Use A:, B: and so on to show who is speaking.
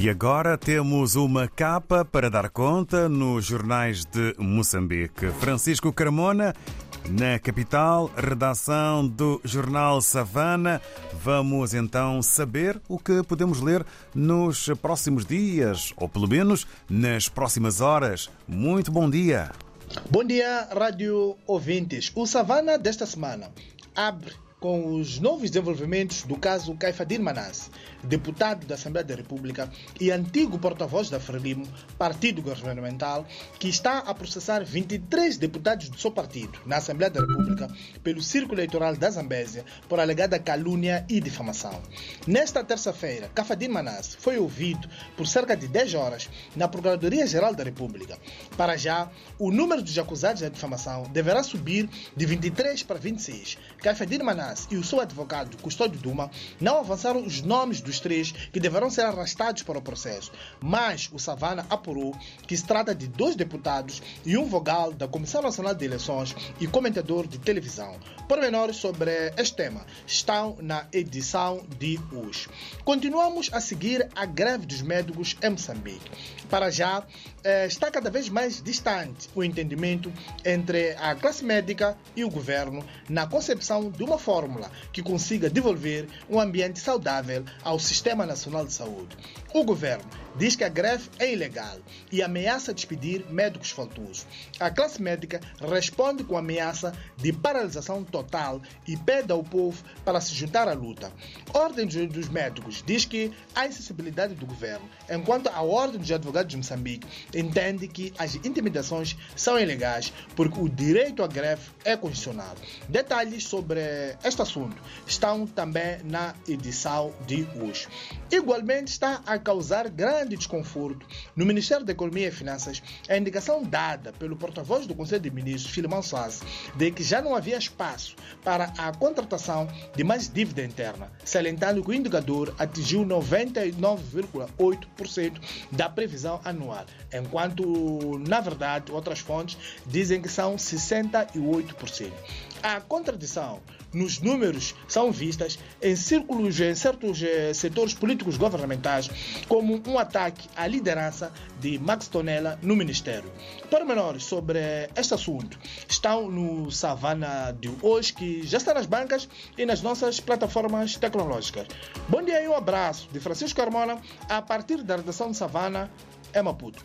A: E agora temos uma capa para dar conta nos jornais de Moçambique. Francisco Carmona, na capital, redação do jornal Savana. Vamos então saber o que podemos ler nos próximos dias, ou pelo menos nas próximas horas. Muito bom dia.
B: Bom dia, rádio ouvintes. O Savana desta semana abre com os novos desenvolvimentos do caso Caifadir Manas, deputado da Assembleia da República e antigo porta-voz da Frelimo, partido governamental, que está a processar 23 deputados do seu partido na Assembleia da República pelo Círculo Eleitoral da Zambésia por alegada calúnia e difamação. Nesta terça-feira, Caifadir Manas foi ouvido por cerca de 10 horas na Procuradoria-Geral da República. Para já, o número dos acusados da difamação deverá subir de 23 para 26. Caifadir Manas e o seu advogado, Custódio Duma, não avançaram os nomes dos três que deverão ser arrastados para o processo, mas o Savana apurou que se trata de dois deputados e um vogal da Comissão Nacional de Eleições e comentador de televisão. Pormenores sobre este tema estão na edição de hoje. Continuamos a seguir a greve dos médicos em Moçambique. Para já, está cada vez mais distante o entendimento entre a classe médica e o governo na concepção de uma fórmula que consiga devolver um ambiente saudável ao Sistema Nacional de Saúde. O governo diz que a greve é ilegal e ameaça despedir médicos faltosos. A classe médica responde com ameaça de paralisação total e pede ao povo para se juntar à luta. Ordem dos Médicos diz que há insensibilidade do governo, enquanto a Ordem dos Advogados de Moçambique entende que as intimidações são ilegais porque o direito à greve é constitucional. Detalhes sobre este assunto estão também na edição de hoje. Igualmente está a causar grande desconforto no Ministério da Economia e Finanças a indicação dada pelo porta-voz do Conselho de Ministros, Filimão Soares, de que já não havia espaço para a contratação de mais dívida interna, salientando que o indicador atingiu 99,8% da previsão anual, enquanto, na verdade, outras fontes dizem que são 68%. A contradição nos números são vistas em círculos, em certos setores políticos governamentais, como um ataque à liderança de Max Tonella no Ministério. Pormenores sobre este assunto estão no Savana de hoje, que já está nas bancas e nas nossas plataformas tecnológicas. Bom dia e um abraço de Francisco Carmona, a partir da redação de Savana, é Maputo.